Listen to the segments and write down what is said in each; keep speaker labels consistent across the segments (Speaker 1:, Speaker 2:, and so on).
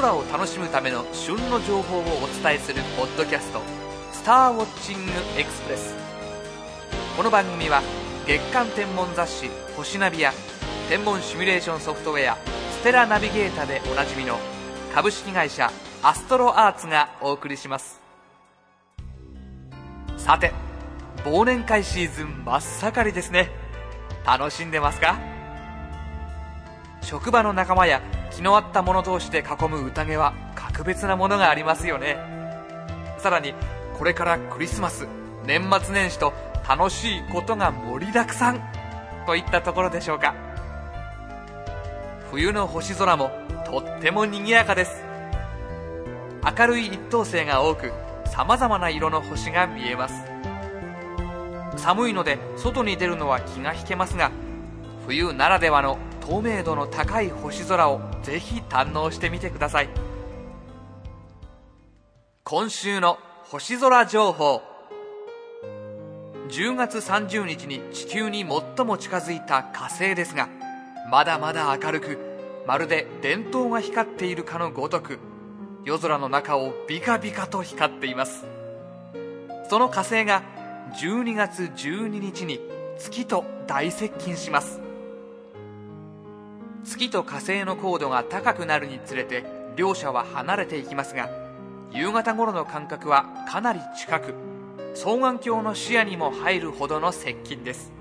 Speaker 1: 空を楽しむための旬の情報をお伝えするポッドキャスト「スターウォッチングエクスプレス」この番組は月間天文雑誌「星ナビ」や天文シミュレーションソフトウェア「ステラナビゲータ」でおなじみの株式会社アストロアーツがお送りします。さて忘年会シーズン真っ盛りですね。楽しんでますか？職場の仲間や気の合った者同士で囲む宴は格別なものがありますよね。さらにこれからクリスマス年末年始と楽しいことが盛りだくさんといったところでしょうか。冬の星空もとっても賑やかです。明るい一等星が多くさまざまな色の星が見えます。寒いので外に出るのは気が引けますが冬ならではの透明度の高い星空をぜひ堪能してみてください。今週の星空情報。10月30日に地球に最も近づいた火星ですがまだまだ明るくまるで電灯が光っているかのごとく夜空の中をビカビカと光っています。その火星が12月12日に月と大接近します。月と火星の高度が高くなるにつれて両者は離れていきますが夕方頃の間隔はかなり近く双眼鏡の視野にも入るほどの接近です。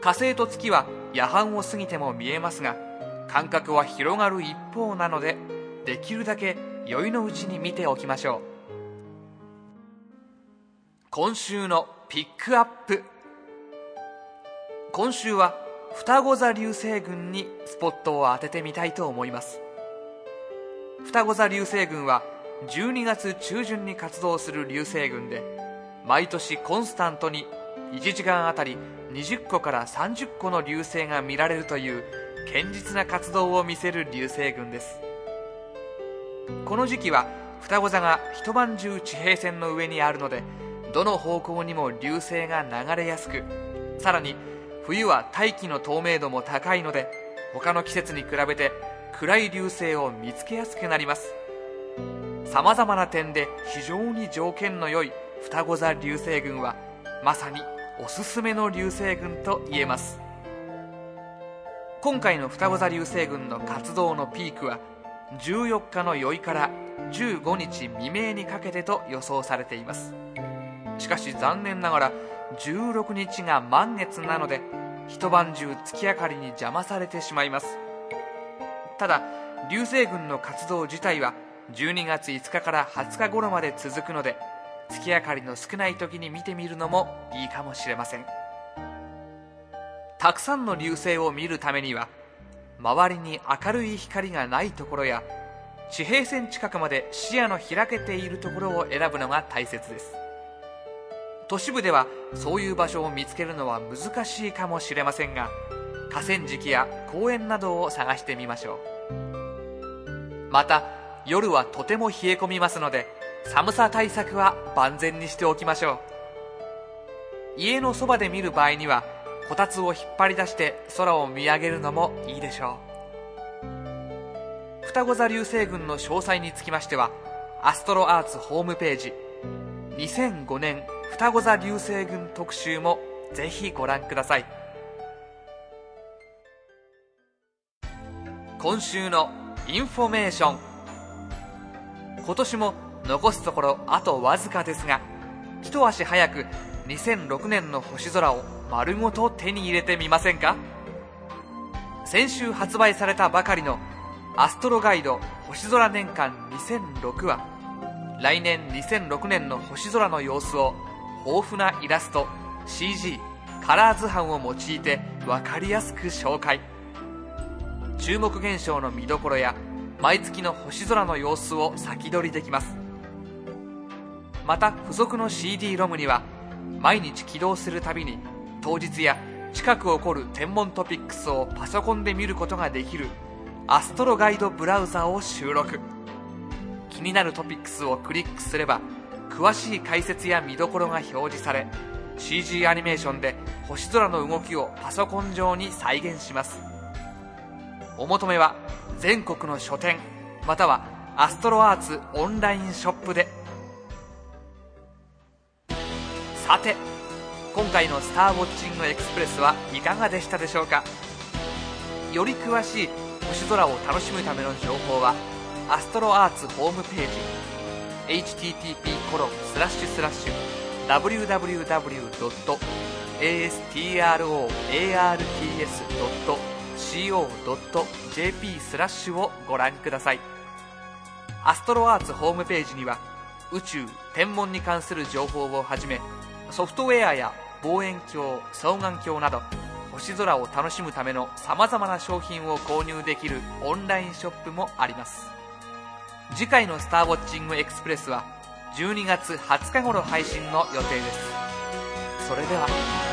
Speaker 1: 火星と月は夜半を過ぎても見えますが間隔は広がる一方なのでできるだけ酔いのうちに見ておきましょう。今週のピックアップ。今週は双子座流星群にスポットを当ててみたいと思います。双子座流星群は12月中旬に活動する流星群で毎年コンスタントに1時間あたり20個から30個の流星が見られるという堅実な活動を見せる流星群です。この時期は双子座が一晩中地平線の上にあるのでどの方向にも流星が流れやすくさらに冬は大気の透明度も高いので他の季節に比べて暗い流星を見つけやすくなります。さまざまな点で非常に条件の良い双子座流星群はまさにおすすめの流星群と言えます。今回の双子座流星群の活動のピークは14日の宵から15日未明にかけてと予想されています。しかし残念ながら16日が満月なので一晩中月明かりに邪魔されてしまいます。ただ流星群の活動自体は12月5日から20日頃まで続くので月明かりの少ない時に見てみるのもいいかもしれません。たくさんの流星を見るためには周りに明るい光がないところや地平線近くまで視野の開けているところを選ぶのが大切です。都市部ではそういう場所を見つけるのは難しいかもしれませんが河川敷や公園などを探してみましょう。また夜はとても冷え込みますので寒さ対策は万全にしておきましょう。家のそばで見る場合にはこたつを引っ張り出して空を見上げるのもいいでしょう。双子座流星群の詳細につきましてはアストロアーツホームページ2005年双子座流星群特集もぜひご覧ください。今週のインフォメーション。今年も残すところあとわずかですが一足早く2006年の星空を丸ごと手に入れてみませんか？先週発売されたばかりのアストロガイド星空年間2006は来年2006年の星空の様子を豊富なイラスト CG カラー図版を用いて分かりやすく紹介。注目現象の見どころや毎月の星空の様子を先取りできます。また付属の CD ロムには毎日起動するたびに当日や近く起こる天文トピックスをパソコンで見ることができるアストロガイドブラウザを収録。気になるトピックスをクリックすれば詳しい解説や見どころが表示され CG アニメーションで星空の動きをパソコン上に再現します。お求めは全国の書店またはアストロアーツオンラインショップで。さて今回の「スターウォッチングエクスプレス」はいかがでしたでしょうか？より詳しい星空を楽しむための情報はアストロアーツホームページ http コロンスラッシュスラッシュ www.astroarts.co.jp スラッシュをご覧くださいアストロアーツホームページには宇宙天文に関する情報をはじめソフトウェアや望遠鏡双眼鏡など星空を楽しむためのさまざまな商品を購入できるオンラインショップもあります次回の「スターウォッチングエクスプレス」は12月20日頃配信の予定です。それでは。